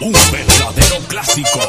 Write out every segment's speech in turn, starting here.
un verdadero clásico.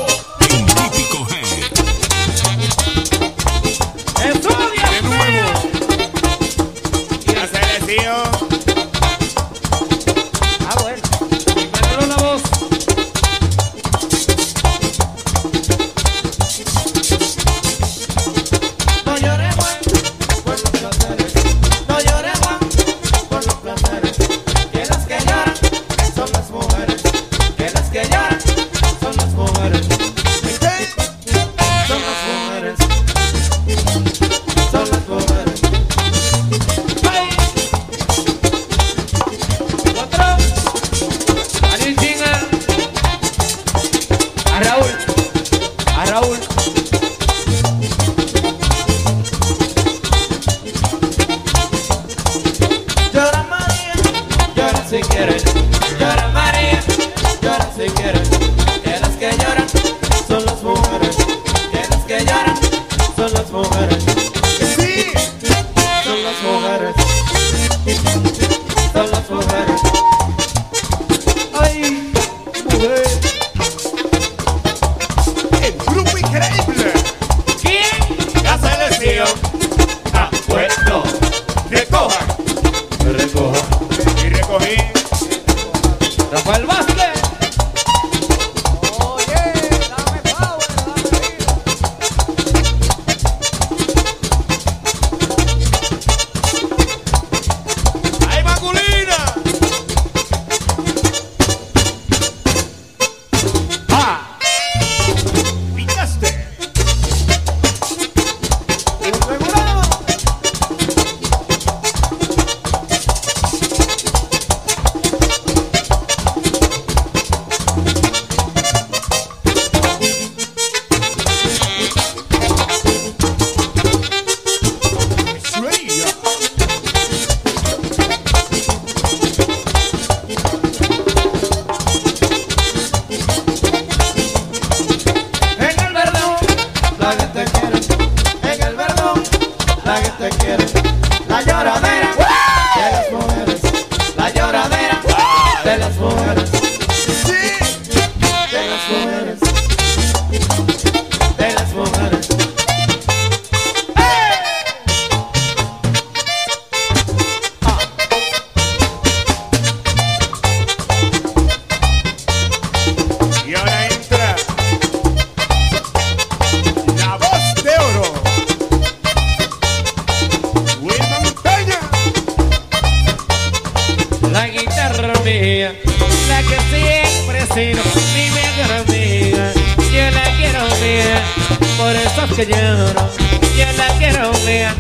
que lloro, yo la quiero ver.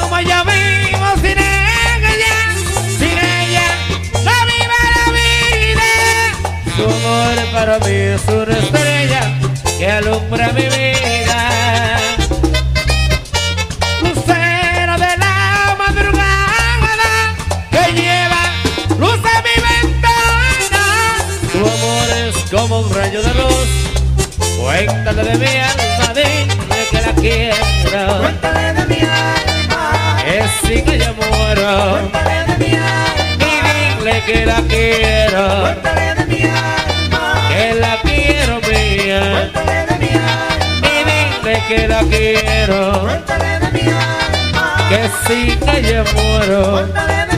Como yo vivo sin ella, sin ella, no viva la vida. Su amor es para mí es una estrella que alumbra mi vida. Lucero de la madrugada que lleva luz a mi ventana. Su amor es como un rayo de luz, cuéntate de mi alma quiero. Cuéntale de mi alma. Es sin ella muero. Cuéntale de mi alma. Y dile que la quiero. Cuéntale de mi alma. Que la quiero mía. Cuéntale de mi alma. Y dile que la quiero. Cuéntale de mi alma. Que sin ella muero. Cuéntale de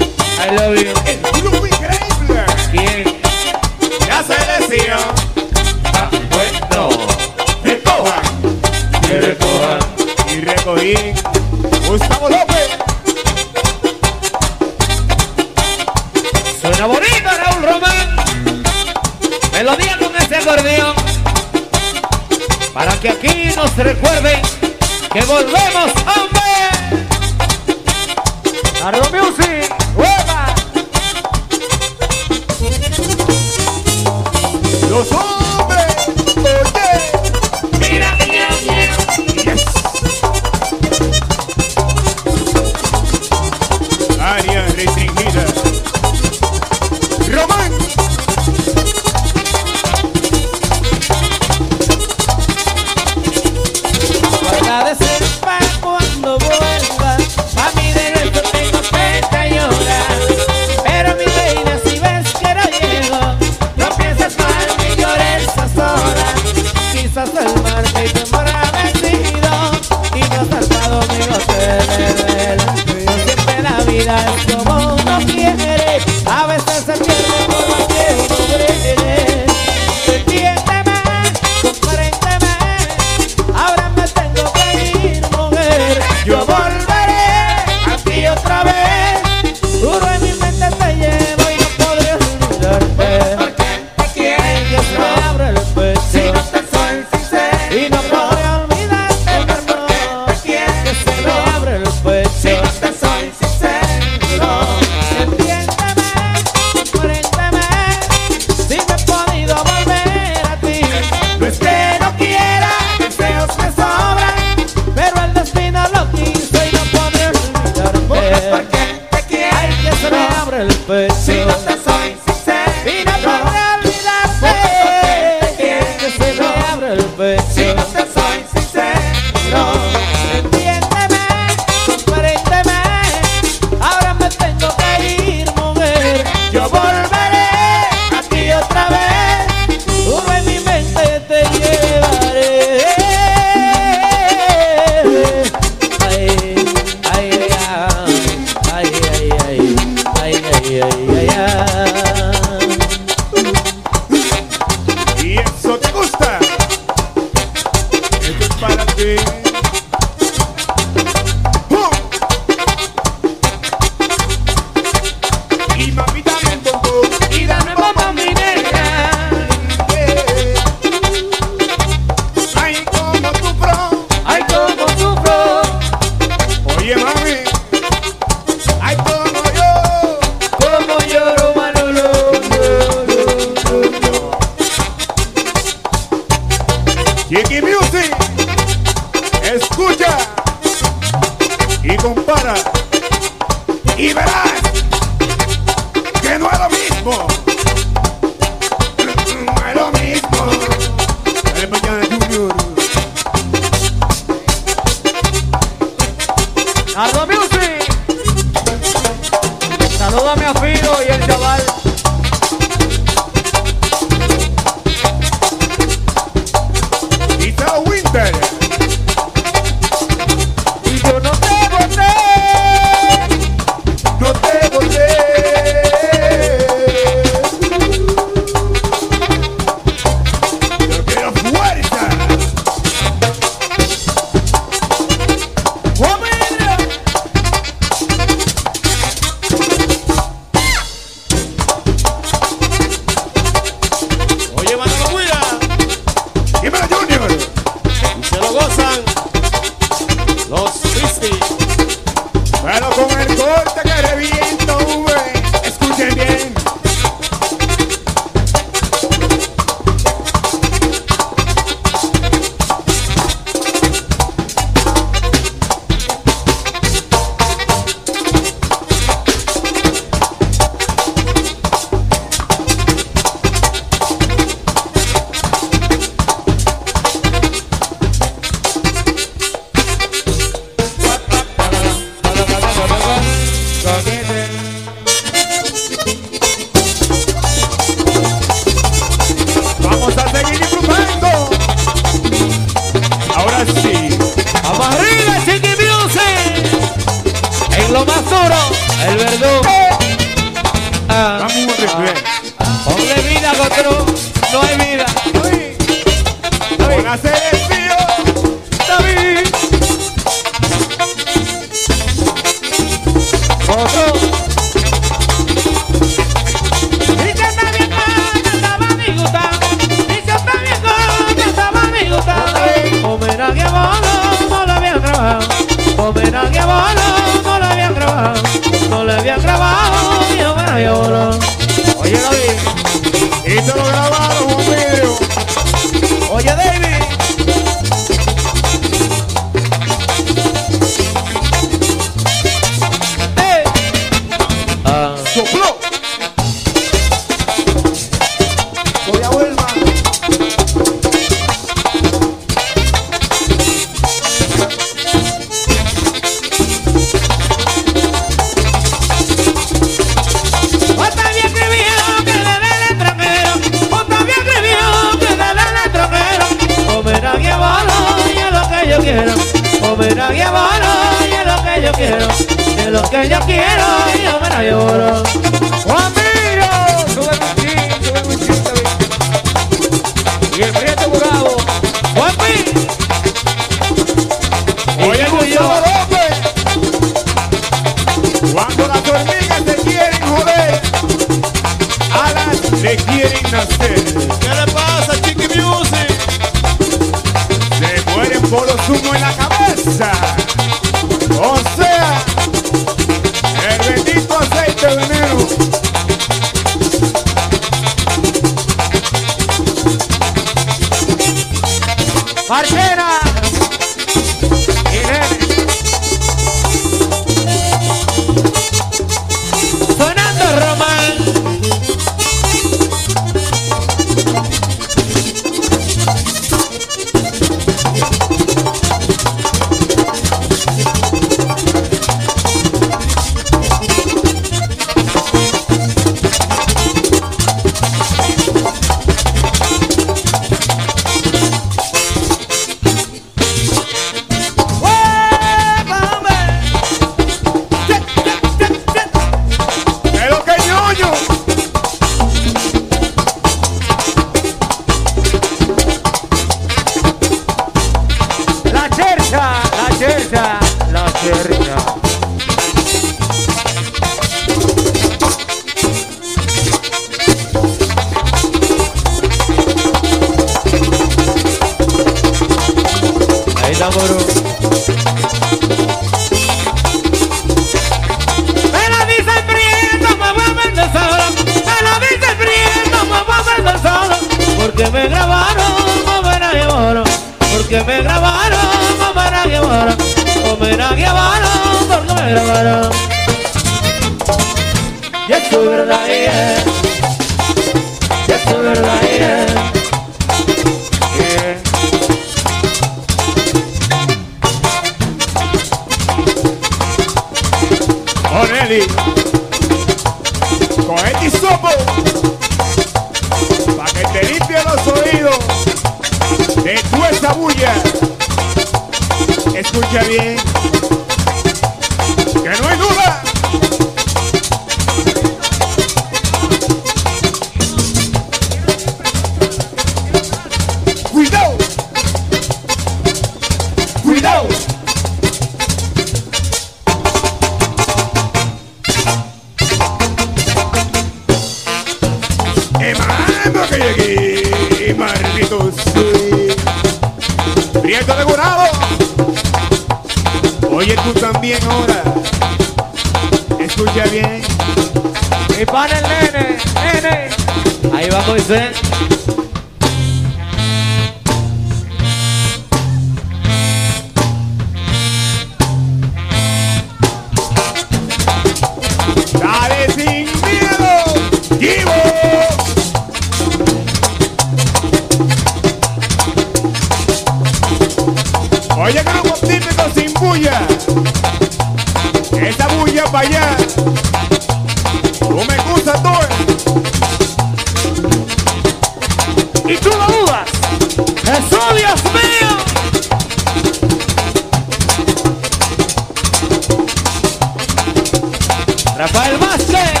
Rafael Vázquez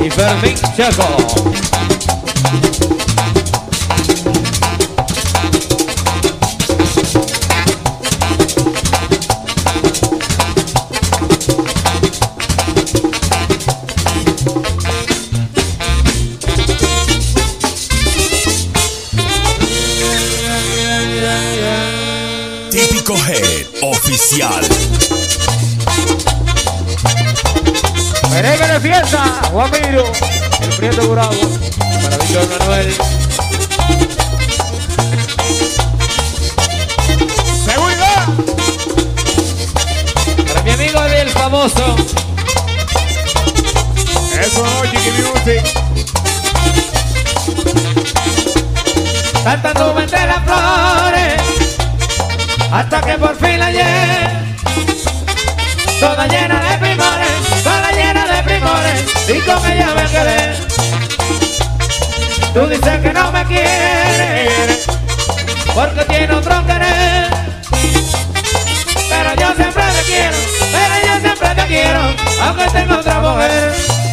y Fermín Checo. Fiesta, Guamiro, el Prieto Bravo, para Víctor Manuel. Seguridad. Para mi amigo del famoso, Eso no, Chiqui Music. tanta nube entre las flores, hasta que por fin la hallé. Toda llena y con ella me quedé. Tú dices que no me quieres, porque tiene otro querer. Pero yo siempre te quiero, pero yo siempre te quiero, aunque tenga otra mujer.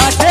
La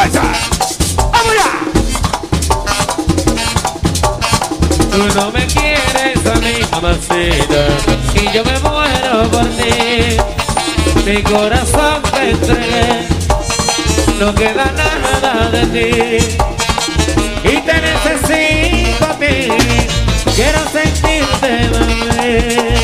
¡Vamos ya! Tú no me quieres a mí, mamacita, y yo me muero por ti. Mi corazón te entregué, no queda nada de ti. Y te necesito a ti, quiero sentirte, mami.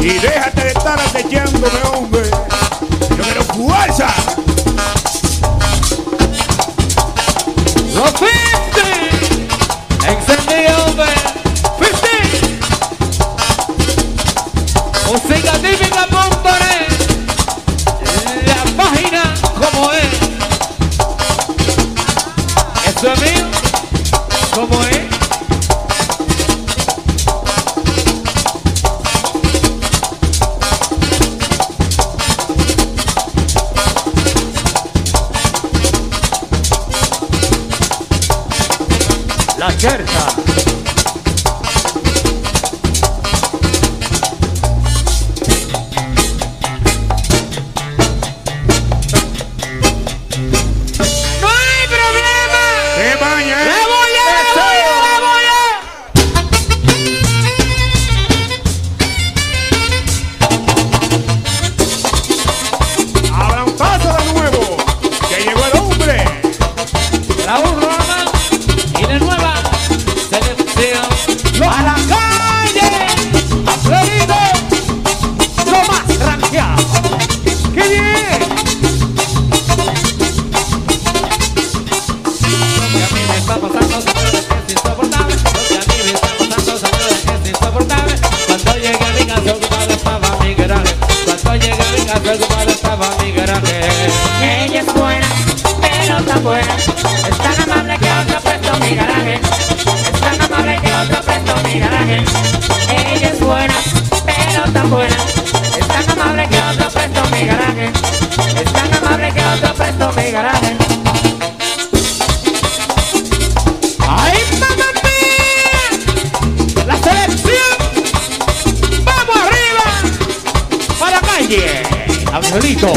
y déjate Lito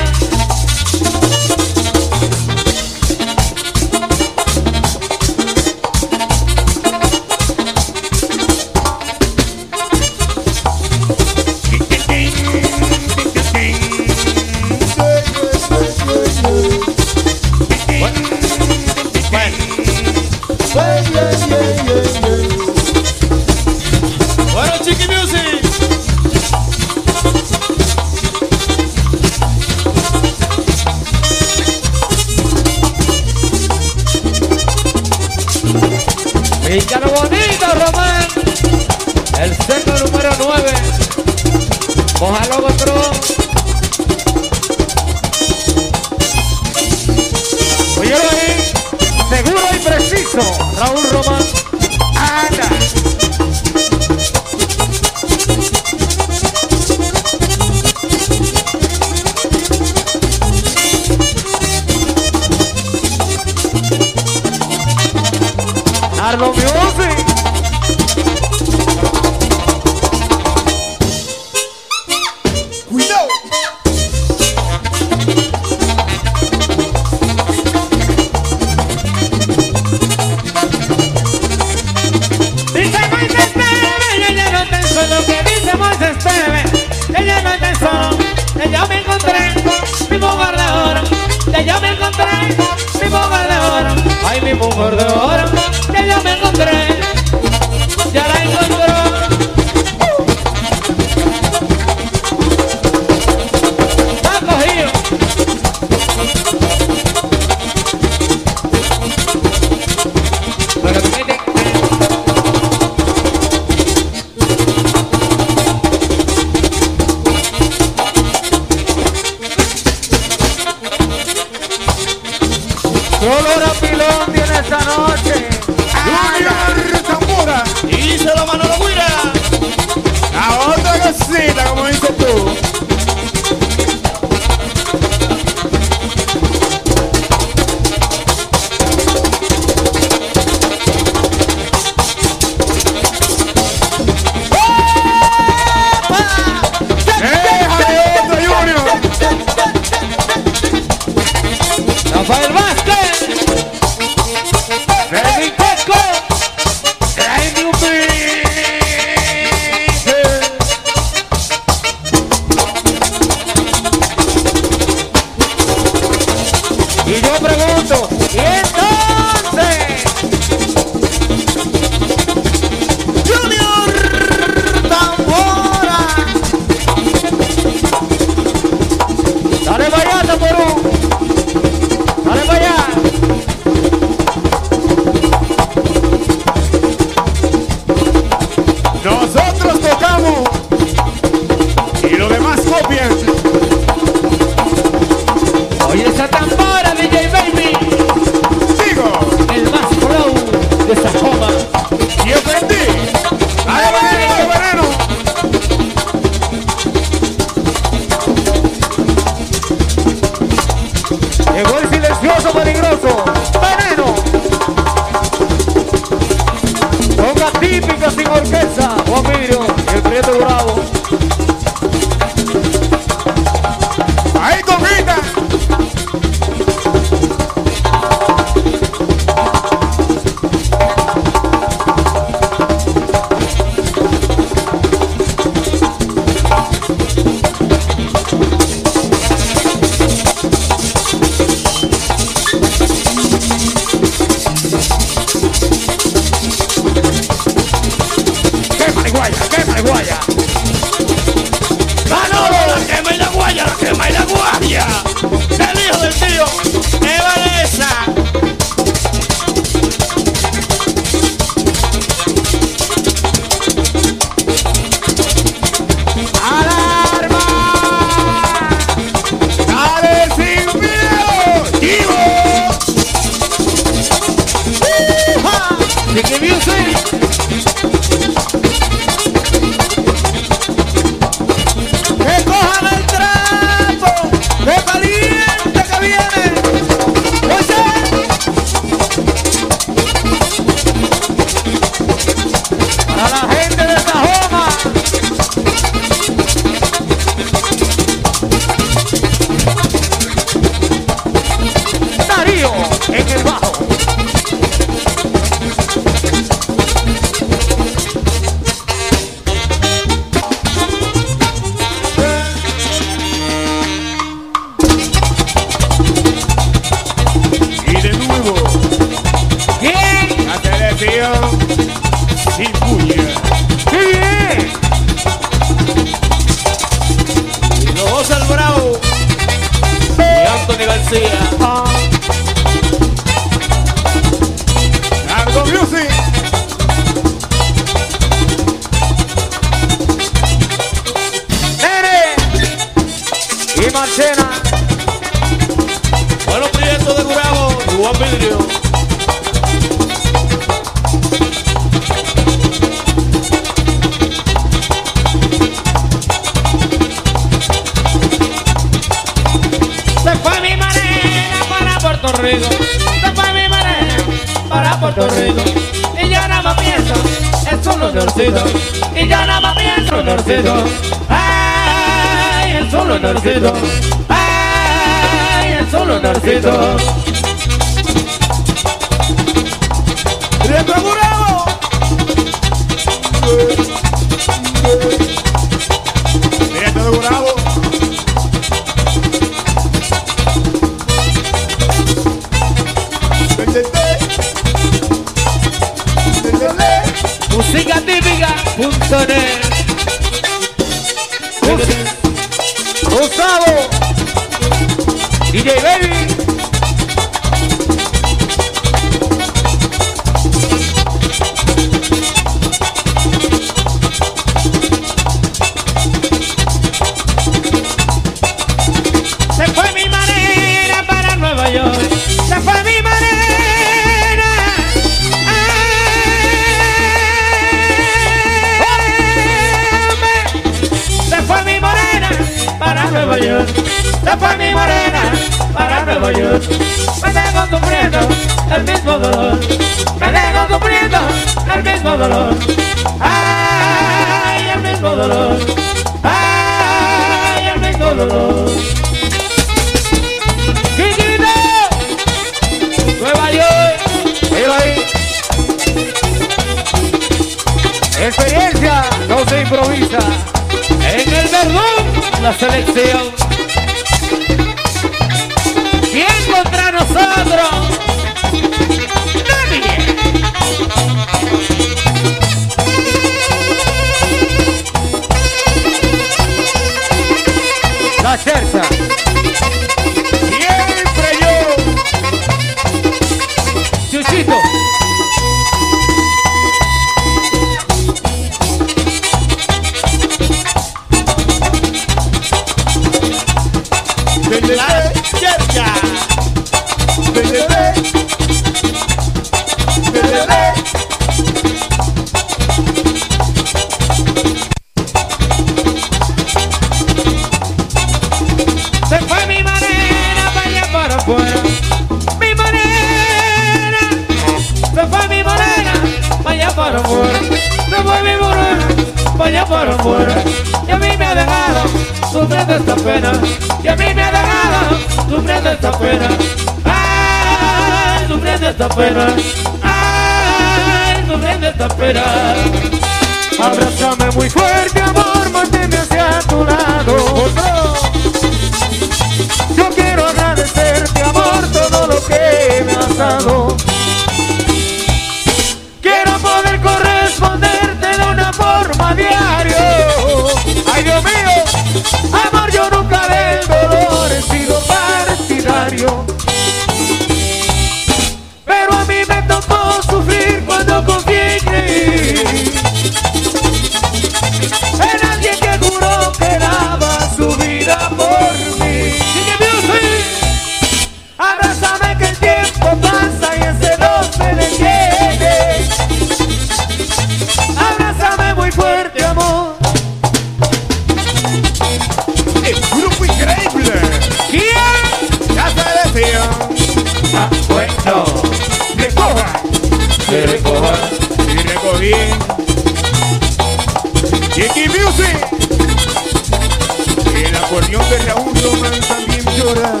canción de Raúl Román también llora,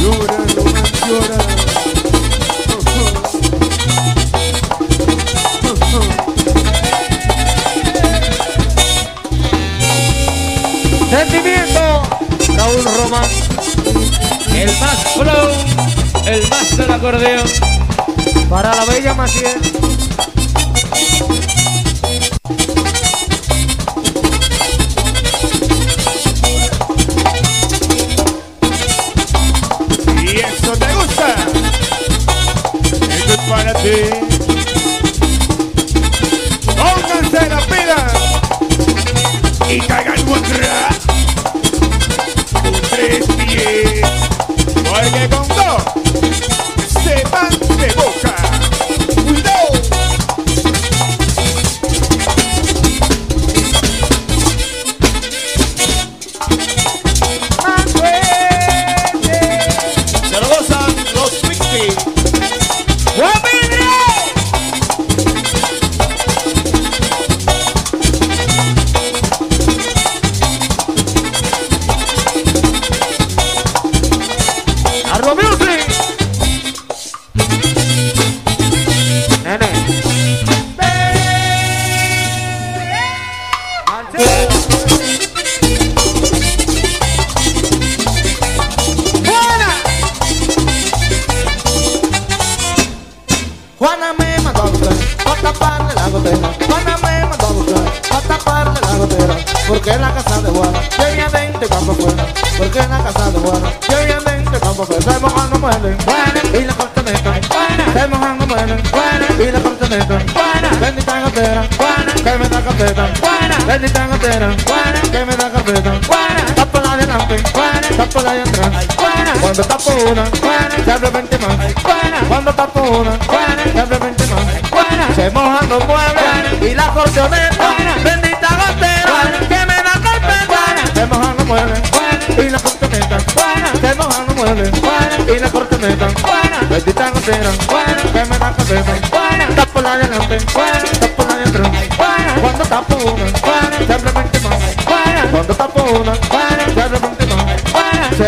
llora, Román llora. Sentimiento, Raúl Román, el más flow, el más del acordeón, para la bella Maciel.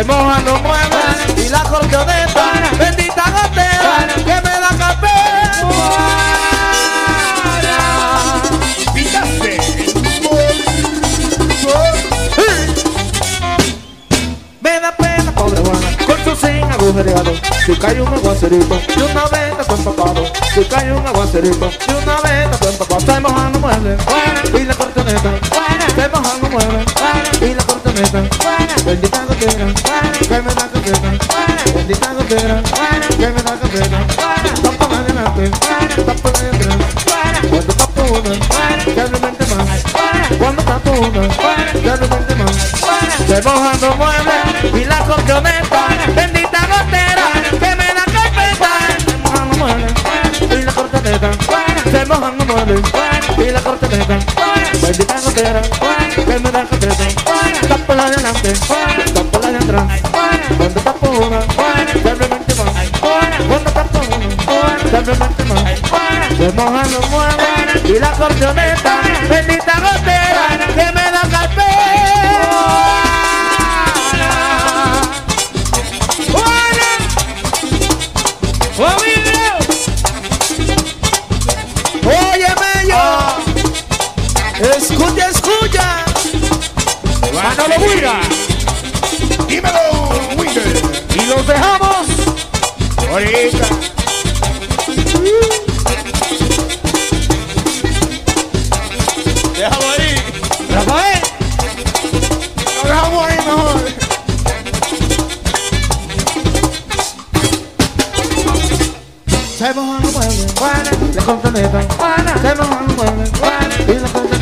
se mojan los muebles y la acordeoneta, bendita gotera que me da café. Pítate. Me da pena, pobre Juana, con su sin agujereado, si cae un aguacerito, de una venta fue empapado, si cae un aguacerito, de una venta fue empapado, se mojan los muebles y la acordeoneta, se mojan los muebles y la acordeoneta, bendita copera, que me da copera, bendita copera, que me da copera, tapa para adelante, tapa para atrás, cuando tapo una, ya no mente más, cuando tapo una, ya no mente más, se mojando muebles y la corchoneta, bendita gotera, que me da copeta, mojando muebles y la corchoneta, se mojando muebles y la corchoneta, bendita gotera. Se mojan los muebles y la corneta Bendita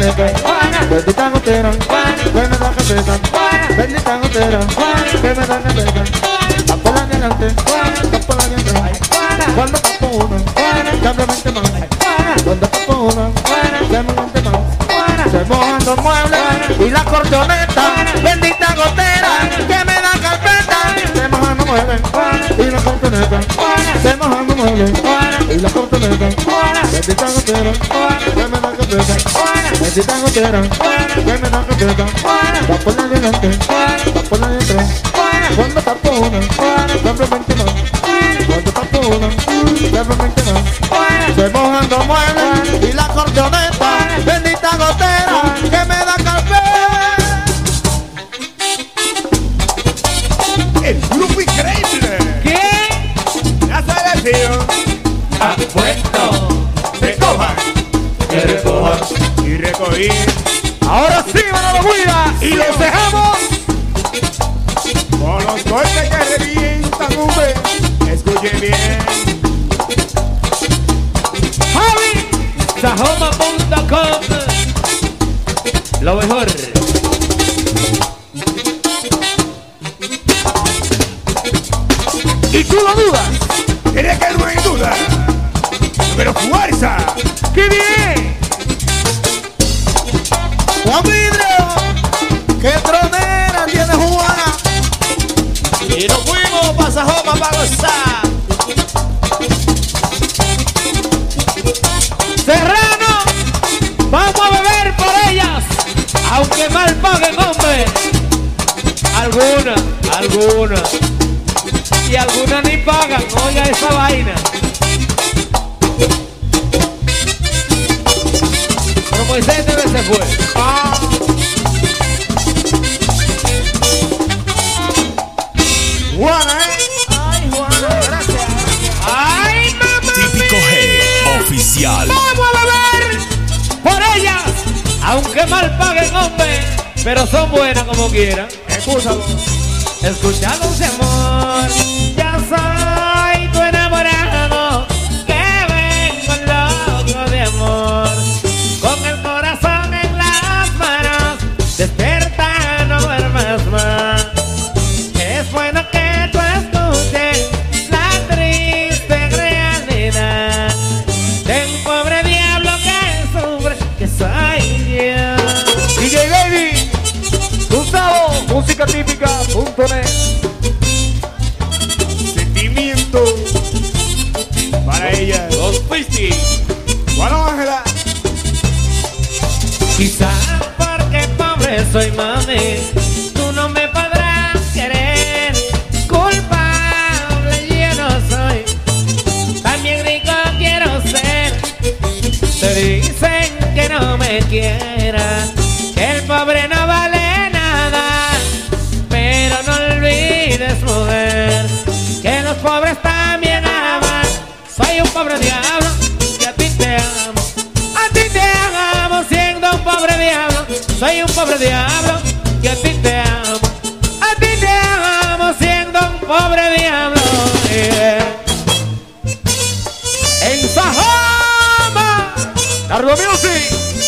bendita gotera, que me da cabeza, bendita gotera, que me da cabeza, la de adelante, la de atrás, cuando tapo una, cambio 20 más, cuando tapo una, cambio 20 más, se mojan los muebles, y la cortoneta, bendita gotera, que me da carpeta, se mojan los muebles, y la cortoneta, se mojan los muebles, y la cortoneta, bendita gotera, que me da carpeta, bendita gotera, que me da carpeta, tapo la de adelante, tapo la de atrás, cuando tapo una, 20 más, cuando tapo una, cambio 20 más, se mojan los muebles, y la cortoneta, Ahora sí, Manolo Guida. Y los dejamos. Con los golpes que revientan, hombre. Escuche bien. Javi. Sajoma.com. Lo mejor. Y tú lo dudas. Pagan, oiga esa vaina. Pero Moisés debe se fue. Juana, ¿eh? Ay, Juana, gracias. ¡Ay, mamá! Típico G, oficial. ¡Vamos a beber por ellas! Aunque mal paguen, hombre, pero son buenas como quieran. Escúchalo. Escuchados de amor,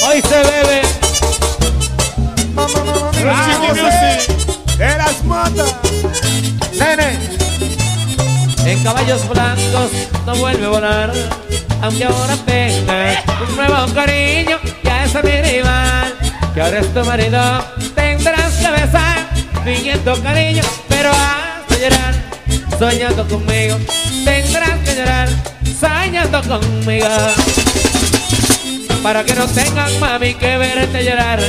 hoy se bebe. José. De las matas. Nene. En caballos blancos no vuelve a volar, aunque ahora tenga un nuevo cariño, ya es mi rival, que ahora es tu marido, tendrás que besar, fingiendo cariño, pero hasta llorar, soñando conmigo, tendrás que llorar, soñando conmigo. Para que no tengan mami que verte llorar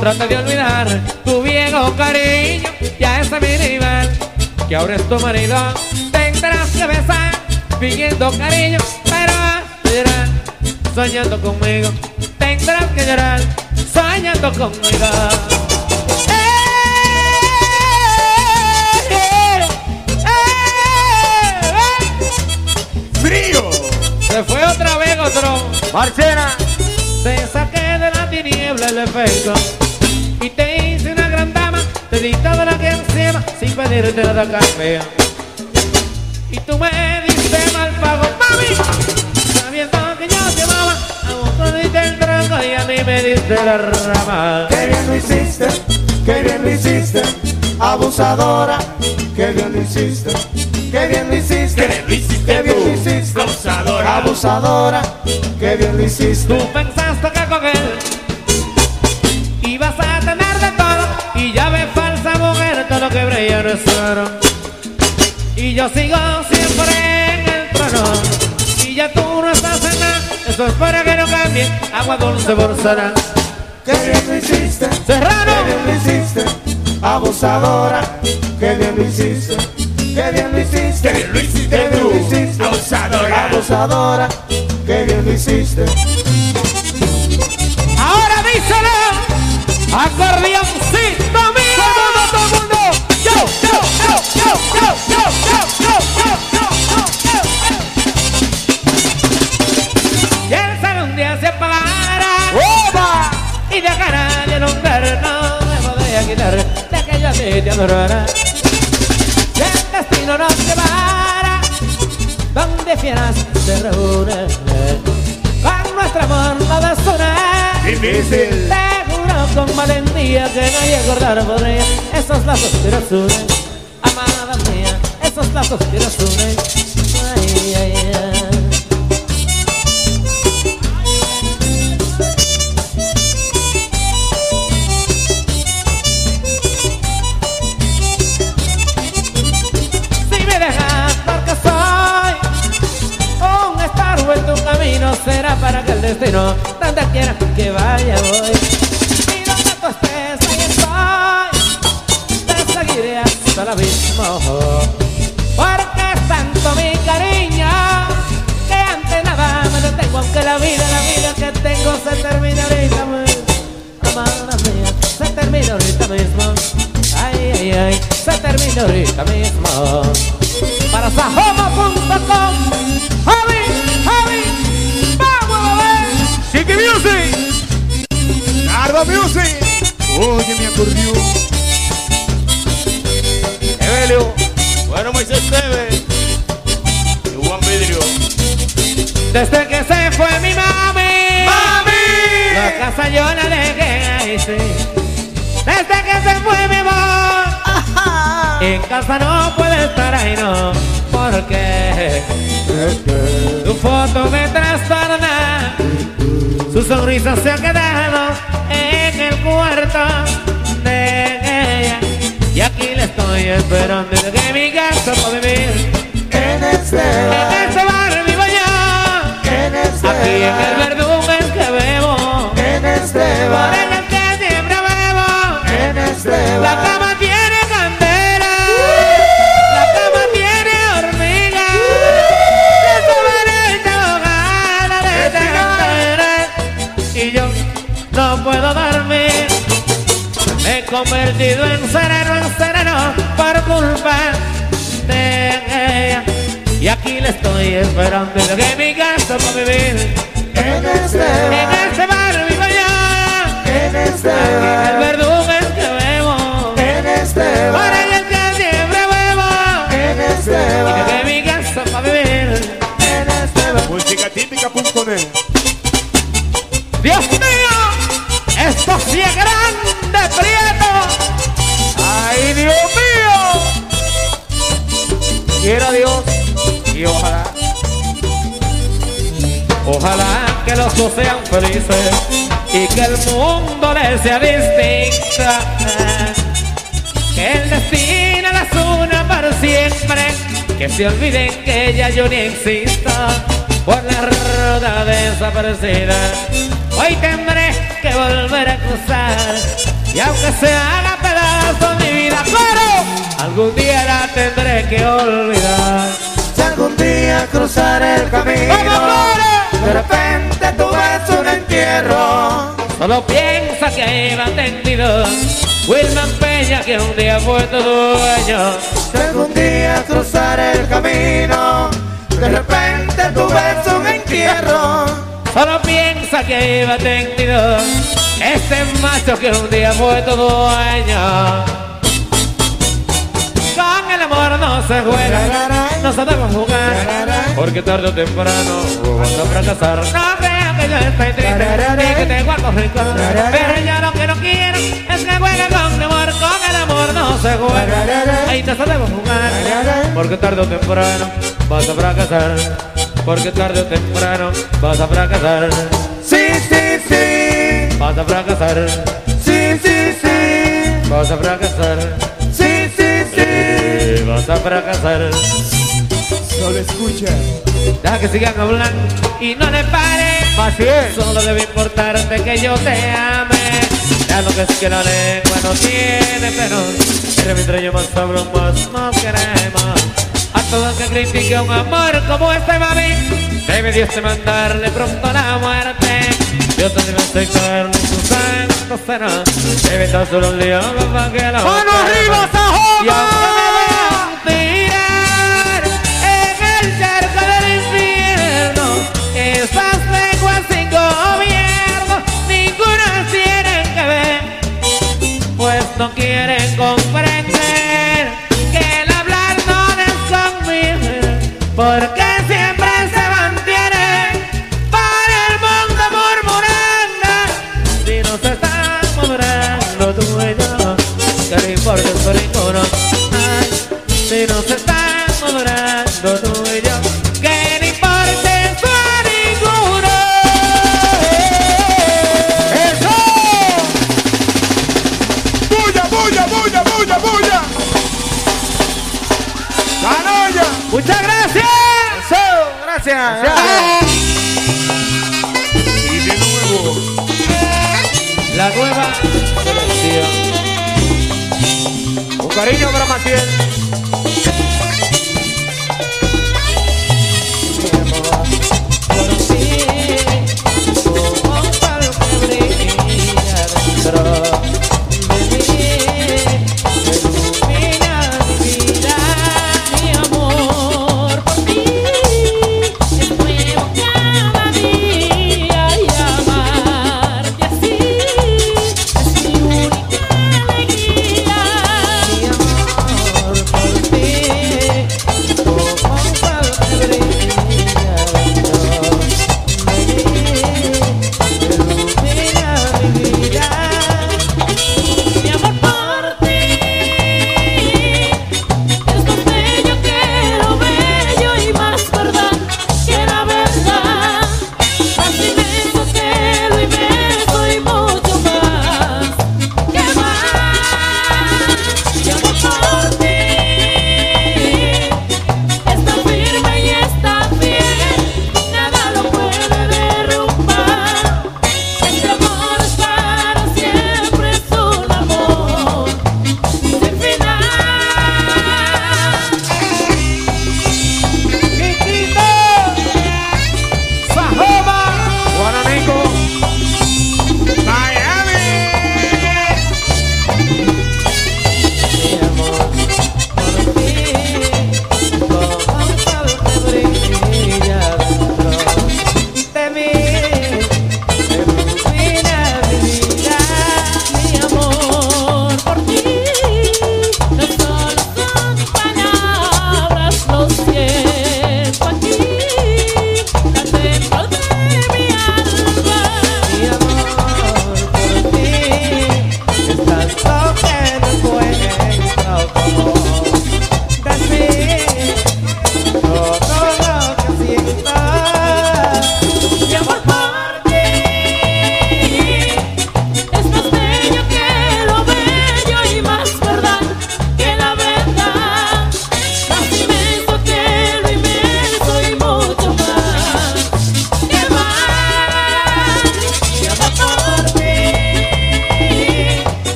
Trata de olvidar tu viejo cariño Ya es mi rival Que ahora es tu marido Tendrás que besar Fingiendo cariño Pero a llorar Soñando conmigo Tendrás que llorar Soñando conmigo ¡Eh! ¡Eh! ¡Eh! Frío. Se fue otra vez otro. Marcena. Te saqué de la tiniebla el efecto. Y te hice una gran dama. Te di toda la que encima sin pedirte nada cambio. Y tú me diste mal pago, mami. Sabiendo que yo te amaba, a vos te diste el tranco y a mí me diste la rama. Qué bien lo hiciste, qué bien lo hiciste, abusadora, qué bien lo hiciste, qué bien lo hiciste, Qué bien lo hiciste qué bien lo hiciste, abusadora. abusadora, qué bien lo hiciste. Tú pensaste que con él ibas a tener de todo y ya ves falsa mujer todo lo que brilla no es oro. Y yo sigo siempre en el trono y ya tú no estás en nada. Eso es para que no cambie agua dulce sana. Qué bien lo hiciste, Serrano. qué bien lo hiciste, abusadora, qué bien lo hiciste, qué bien lo hiciste, Qué bien lo hiciste qué bien lo hiciste, abusadora. abusadora, qué bien lo hiciste. Ahora díselo, acordeoncito mío. Todo el mundo, yo, yo, yo, yo, yo, yo, yo, yo, yo, yo, yo. Y el salón día se apagará y dejará de nombrar, no me podría quitar de que yo a ti te adorara. Destino nos llevará donde fieras se reúnen con nuestro amor no desonar. Difícil. Te juro con valentía que nadie acordar podría esos lazos que nos unen. Amada mía, esos lazos que nos unen. Ay, ay, ay. Para que el destino donde quiera que vaya voy. Donde tú estés ahí estoy. Te seguiré hasta el abismo. Porque es tanto mi cariño que ante nada me detengo aunque la vida la vida que tengo se termine ahorita mismo amada mía se termina ahorita mismo. Ay ay ay se termina ahorita mismo. Para sajoma.com. Javi, Javi. Chiqui Music. Nardo Music. Oye, mi acordeón. Evelio, bueno Moisés Teve y Juan Vidrio. Desde que se fue mi mami, ¡Mami! la casa yo la dejé ahí, sí. Desde que se fue mi amor, en casa no puede estar ahí, no, porque tu foto me trastorna, sonrisa se ha quedado en el cuarto de ella. Y aquí le estoy esperando desde que mi casa puede vivir. En este En bar, este bar vivo yo. en este Aquí en el verdugo es que bebo. en este bar, el es que siempre bebo. en este La bar. cama convertido en sereno, en sereno por culpa de ella. Y aquí le estoy esperando que mi casa para vivir. En este En bar, este bar vivo yo. en este El bar, verdugo es que bebo. en este Por bar, ella es que siempre bebo. en este Y desde mi casa para vivir. en este bar. Musicatípica.net. Dios ojalá que los dos sean felices y que el mundo les sea distinto. Que el destino las una para siempre, que se olviden que ella yo ni existo por la ruta desaparecida. Hoy tendré que volver a cruzar y aunque se haga pedazo mi vida, claro, algún día la tendré que olvidar. Algún día cruzar el camino, de repente tú ves un entierro. Solo piensa que iba tendido Wilman Peña que un día fue tu dueño. Si algún día cruzar el camino, de repente tú ves un entierro. Solo piensa que iba tendido Este macho que un día fue tu dueño el amor no se juega no sabemos jugar. Porque tarde o temprano vas a fracasar. No creas que yo estoy triste, ni que tengo algo rico. Pero yo lo que no quiero es que juegue con mi amor. Con el amor no se juega. Ahí no sabemos jugar. Porque tarde o temprano vas a fracasar. Porque tarde o temprano vas a fracasar. Sí, sí, sí. Vas a fracasar. Sí, sí, sí. Vas a fracasar. Sí, sí, Vas a fracasar. Solo escucha. Deja que sigan hablando y no le pare. Así es. Solo debe importarte que yo te ame. Ya lo que es que la lengua no tiene pero Pero mientras yo más hablo, más nos queremos. A todo el que critique un amor como este mami, debe Dios te mandarle pronto la muerte. Dios te debe aceptarle su santo será. Debe estar solo un día para que la ¡Mano arriba, Y porque siempre se mantiene para el mundo murmurando, si no se está murmurando tú y yo, que le importa eso ninguno, Gracias. Y de nuevo. La nueva selección. Un cariño para Maciel.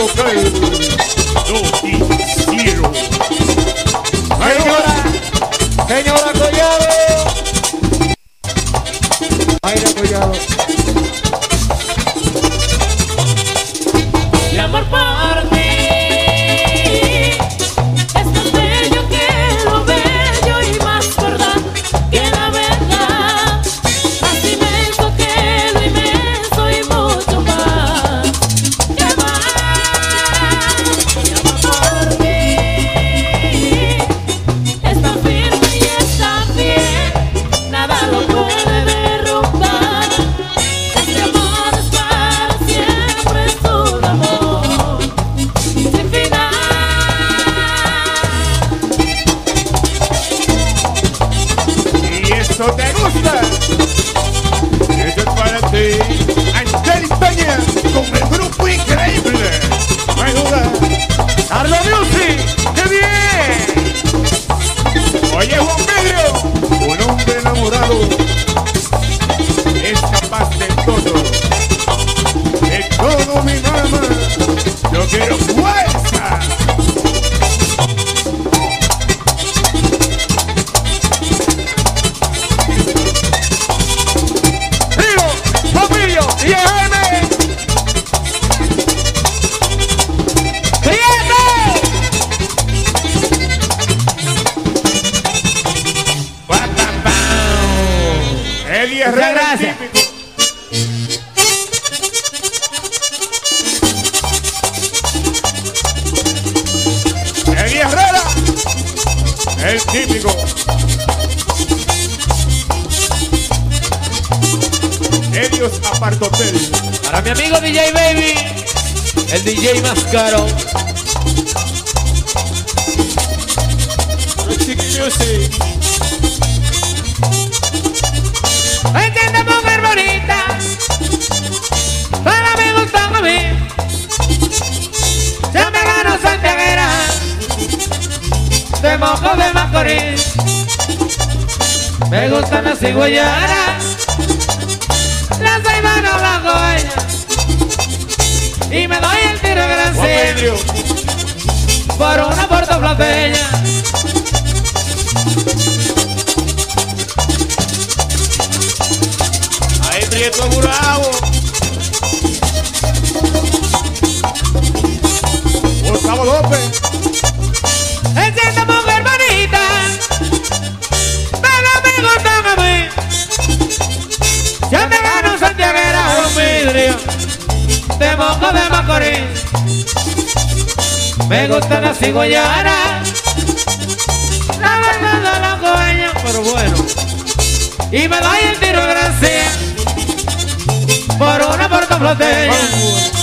okay. Proyecto Burabo. Gustavo López. Encienda mujer bonita, me gustan a mí. Me gano Santiaguera con vidrio de moco de Macorís. Me gustan las cigüeyanas, la verdad, la coña, pero bueno. Y me doy el tiro gracias por una puerta flote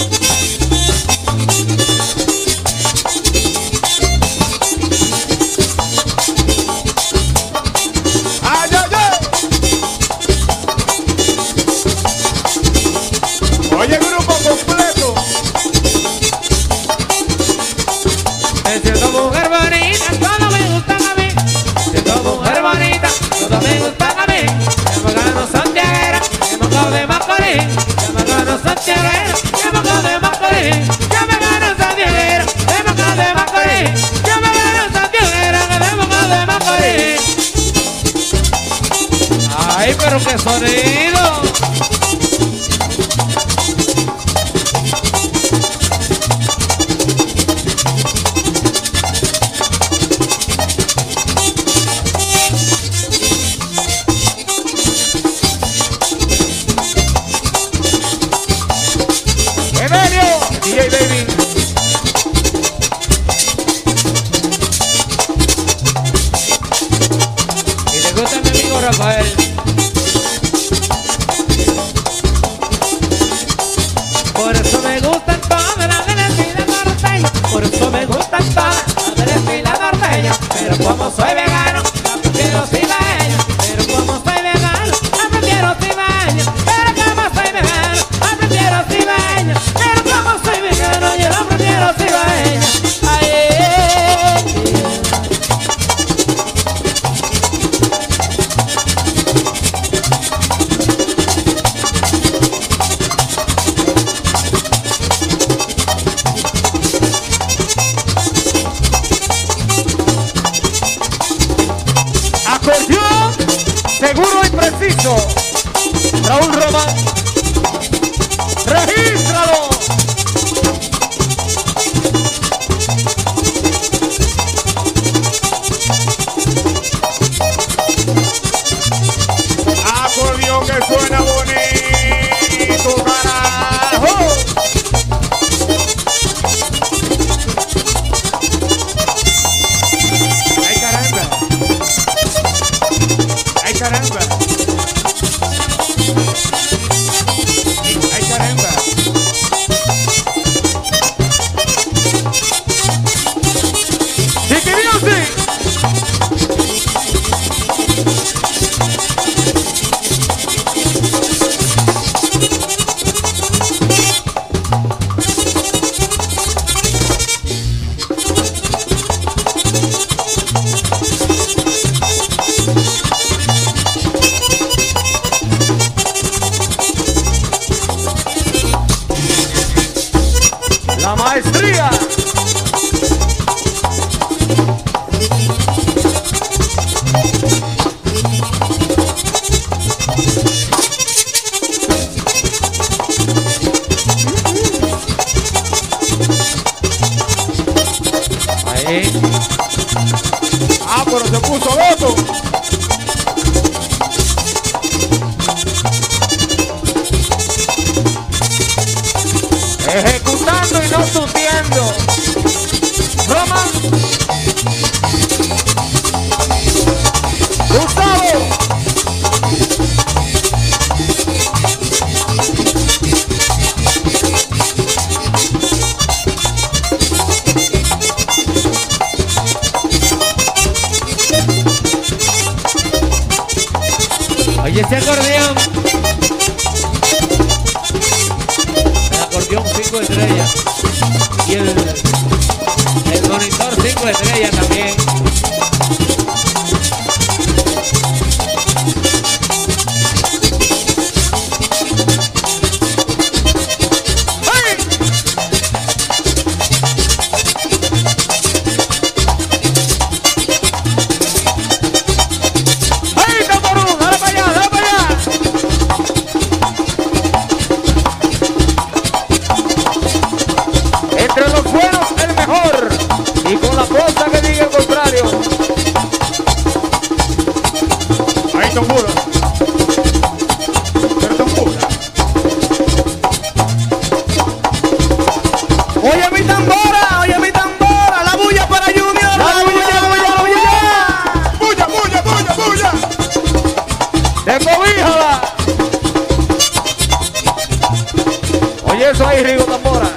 Rigo Tambora.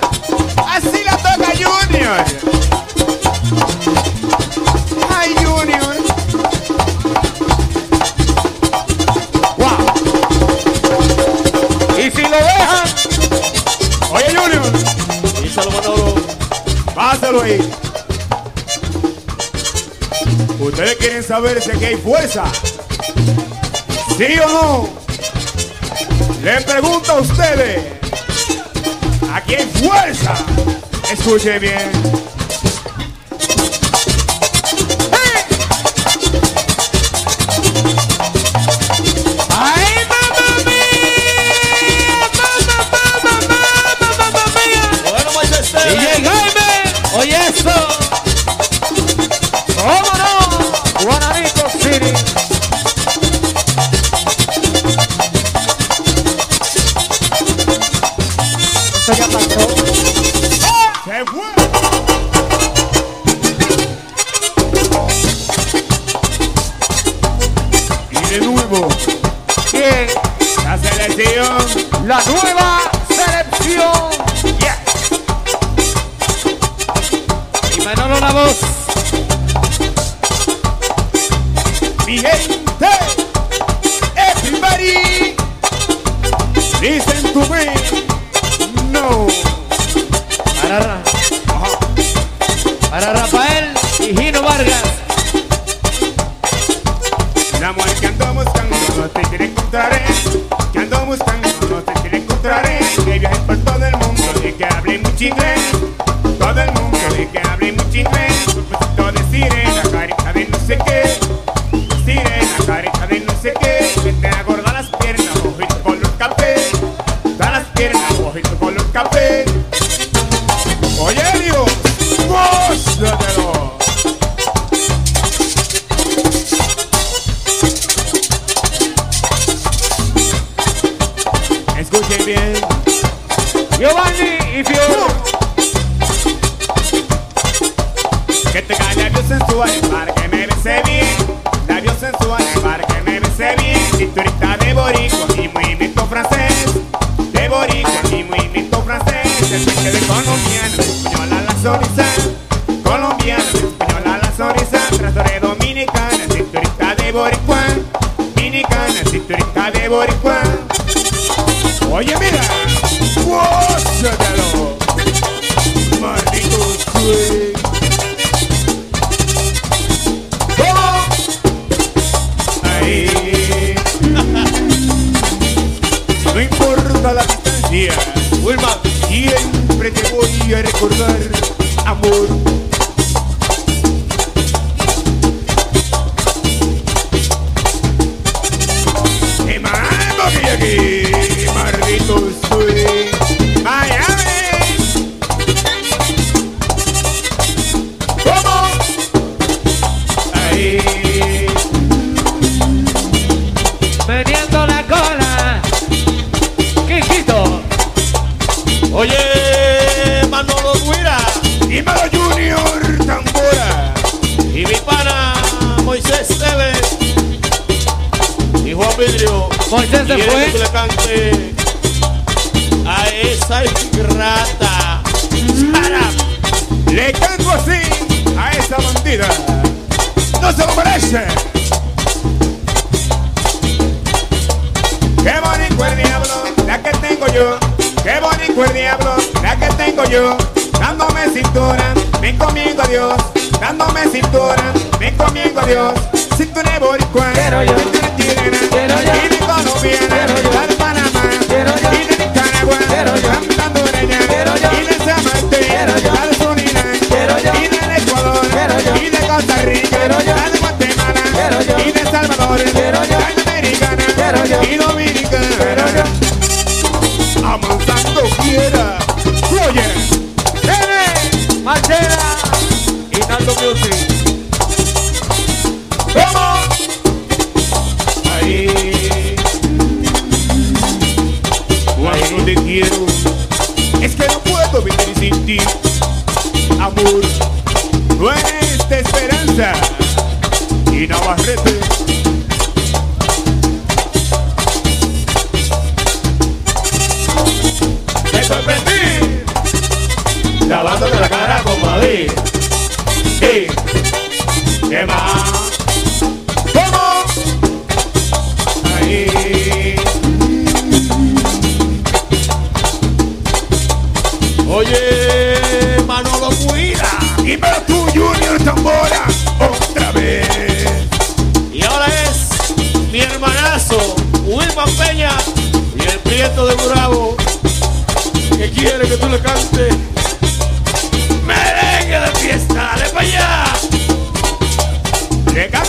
Así la toca Junior. Ay, Junior. Wow. Y si lo dejan. Oye, Junior. Y. Pásalo ahí. Ustedes quieren saber si aquí hay fuerza. ¿Sí o no? Le pregunto a ustedes y en fuerza. Escuche bien.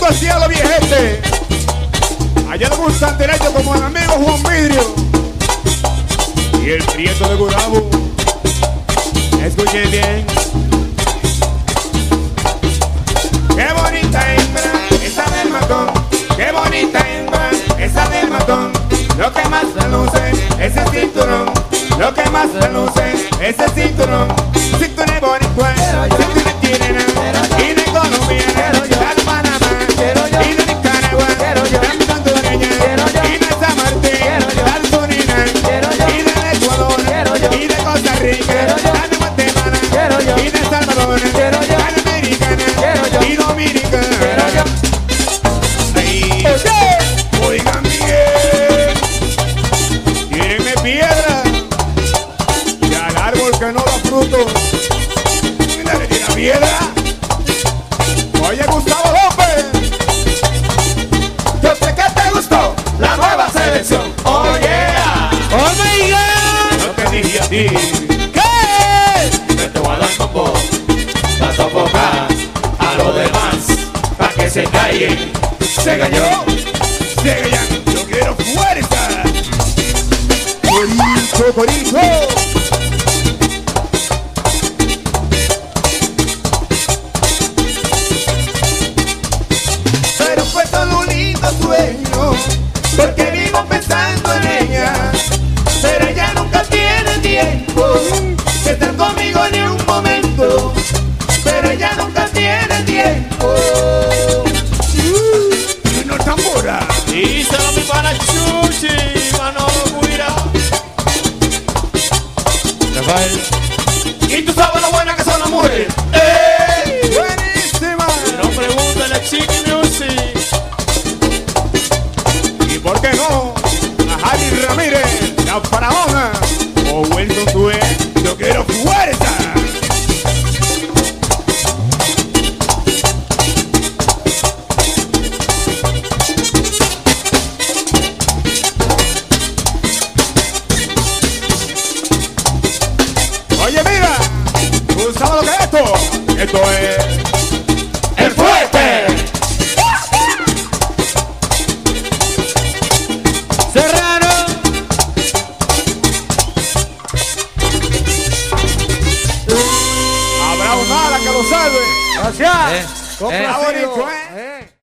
Saludando así a la viejete. Allá de Constanterecho como el amigo Juan Vidrio. Y el prieto de Gurabo. Escuche bien. Qué bonita hembra, esa del matón. Qué bonita hembra, esa del matón. Lo que más reluce es el cinturón. Lo que más reluce es el cinturón. Cinturón bonito, cinturón ¿Qué? Que te voy a dar combo, a sofocar a los demás, para que se callen. Se cayó, se cayó, yo quiero fuerza. Corito, corito.